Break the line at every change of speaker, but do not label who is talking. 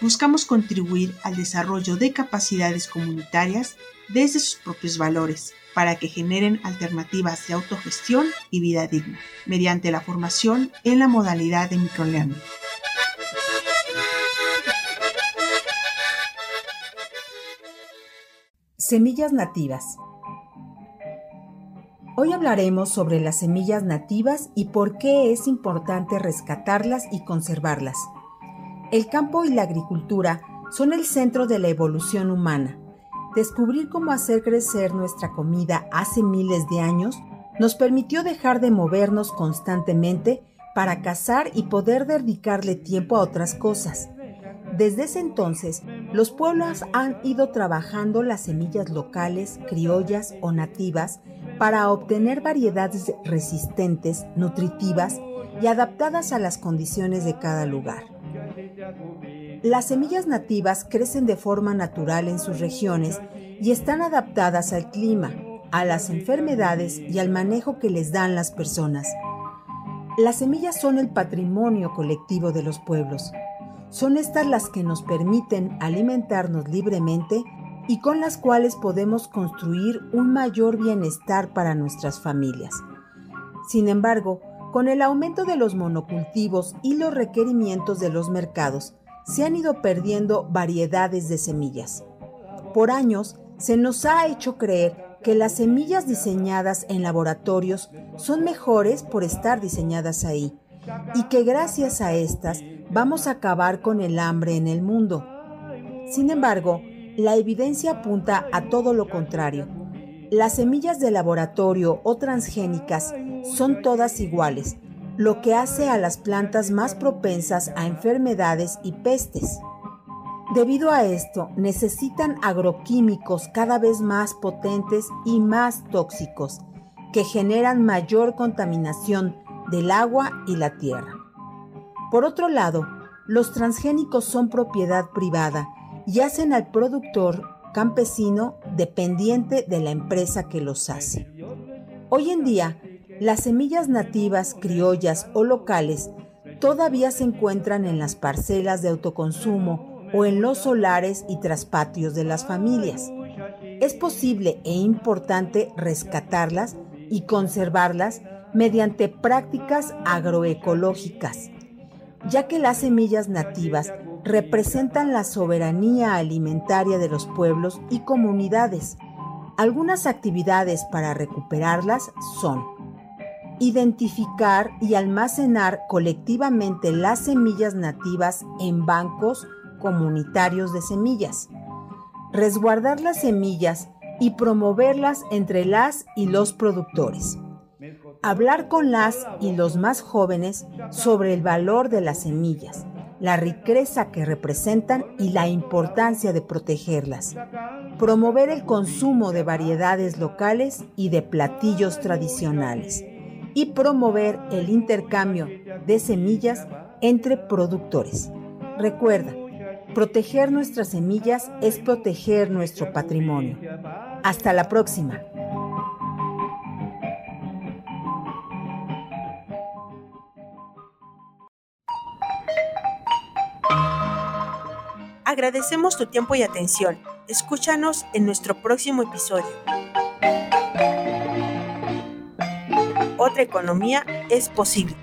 buscamos contribuir al desarrollo de capacidades comunitarias desde sus propios valores para que generen alternativas de autogestión y vida digna, mediante la formación en la modalidad de microlearning.
Semillas nativas. Hoy hablaremos sobre las semillas nativas y por qué es importante rescatarlas y conservarlas. El campo y la agricultura son el centro de la evolución humana. Descubrir cómo hacer crecer nuestra comida hace miles de años nos permitió dejar de movernos constantemente para cazar y poder dedicarle tiempo a otras cosas. Desde ese entonces, los pueblos han ido trabajando las semillas locales, criollas o nativas para obtener variedades resistentes, nutritivas y adaptadas a las condiciones de cada lugar. Las semillas nativas crecen de forma natural en sus regiones y están adaptadas al clima, a las enfermedades y al manejo que les dan las personas. Las semillas son el patrimonio colectivo de los pueblos. Son estas las que nos permiten alimentarnos libremente y con las cuales podemos construir un mayor bienestar para nuestras familias. Sin embargo, con el aumento de los monocultivos y los requerimientos de los mercados, se han ido perdiendo variedades de semillas. Por años, se nos ha hecho creer que las semillas diseñadas en laboratorios son mejores por estar diseñadas ahí y que gracias a estas vamos a acabar con el hambre en el mundo. Sin embargo, la evidencia apunta a todo lo contrario. Las semillas de laboratorio o transgénicas son todas iguales, lo que hace a las plantas más propensas a enfermedades y pestes. Debido a esto, necesitan agroquímicos cada vez más potentes y más tóxicos, que generan mayor contaminación del agua y la tierra. Por otro lado, los transgénicos son propiedad privada y hacen al productor campesino dependiente de la empresa que los hace. Hoy en día, las semillas nativas, criollas o locales todavía se encuentran en las parcelas de autoconsumo o en los solares y traspatios de las familias. Es posible e importante rescatarlas y conservarlas mediante prácticas agroecológicas, ya que las semillas nativas representan la soberanía alimentaria de los pueblos y comunidades. Algunas actividades para recuperarlas son identificar y almacenar colectivamente las semillas nativas en bancos comunitarios de semillas, resguardar las semillas y promoverlas entre las y los productores, hablar con las y los más jóvenes sobre el valor de las semillas, la riqueza que representan y la importancia de protegerlas. Promover el consumo de variedades locales y de platillos tradicionales. Y promover el intercambio de semillas entre productores. Recuerda, proteger nuestras semillas es proteger nuestro patrimonio. Hasta la próxima.
Agradecemos tu tiempo y atención. Escúchanos en nuestro próximo episodio. Economía es posible.